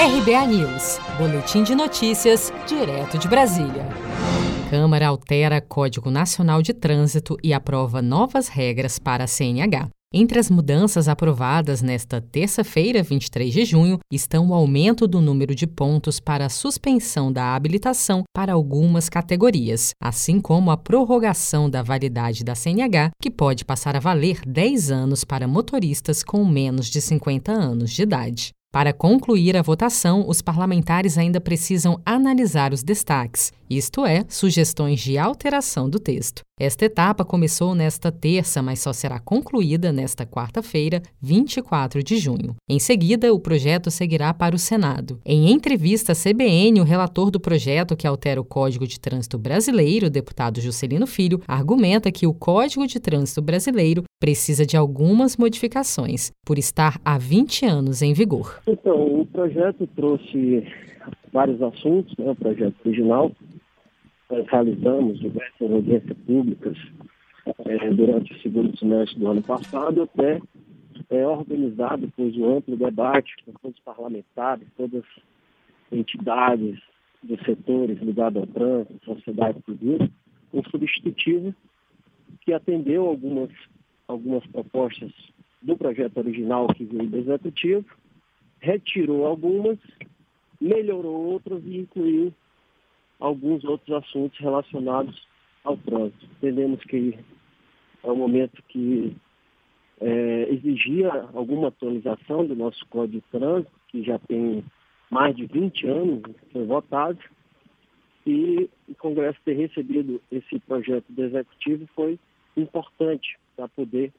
RBA News, Boletim de Notícias, direto de Brasília. Câmara altera Código Nacional de Trânsito e aprova novas regras para a CNH. Entre as mudanças aprovadas nesta terça-feira, 23 de junho, estão o aumento do número de pontos para a suspensão da habilitação para algumas categorias, assim como a prorrogação da validade da CNH, que pode passar a valer 10 anos para motoristas com menos de 50 anos de idade. Para concluir a votação, os parlamentares ainda precisam analisar os destaques, isto é, sugestões de alteração do texto. Esta etapa começou nesta terça, mas só será concluída nesta quarta-feira, 24 de junho. Em seguida, o projeto seguirá para o Senado. Em entrevista à CBN, o relator do projeto que altera o Código de Trânsito Brasileiro, deputado Juscelino Filho, argumenta que o Código de Trânsito Brasileiro precisa de algumas modificações, por estar há 20 anos em vigor. Então, o projeto trouxe vários assuntos, né, o projeto original, nós realizamos diversas audiências públicas é, durante o segundo semestre do ano passado, até é, organizado depois um amplo debate com todos os parlamentares, todas as entidades dos setores ligados ao trânsito, sociedade civil, um substitutivo que atendeu algumas, algumas propostas do projeto original que veio do Executivo, retirou algumas, melhorou outras e incluiu alguns outros assuntos relacionados ao trânsito. Entendemos que é um momento que é, exigia alguma atualização do nosso Código de Trânsito, que já tem mais de 20 anos foi votado, e o Congresso ter recebido esse projeto do Executivo foi importante para poder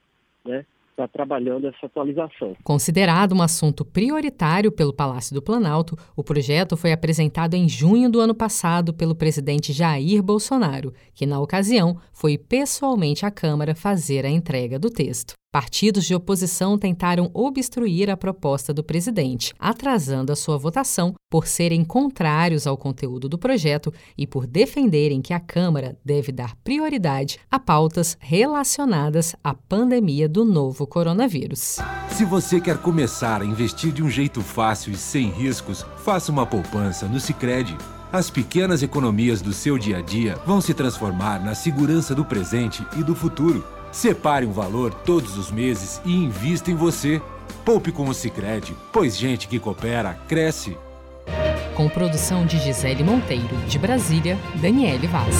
né, está trabalhando essa atualização. Considerado um assunto prioritário pelo Palácio do Planalto, o projeto foi apresentado em junho do ano passado pelo presidente Jair Bolsonaro, que, na ocasião, foi pessoalmente à Câmara fazer a entrega do texto. Partidos de oposição tentaram obstruir a proposta do presidente, atrasando a sua votação por serem contrários ao conteúdo do projeto e por defenderem que a Câmara deve dar prioridade a pautas relacionadas à pandemia do novo coronavírus. Se você quer começar a investir de um jeito fácil e sem riscos, faça uma poupança no Sicredi. As pequenas economias do seu dia a dia vão se transformar na segurança do presente e do futuro. Separe um valor todos os meses e invista em você. Poupe com o Sicredi, pois gente que coopera cresce. Com produção de Gisele Monteiro, de Brasília, Daniele Vaz.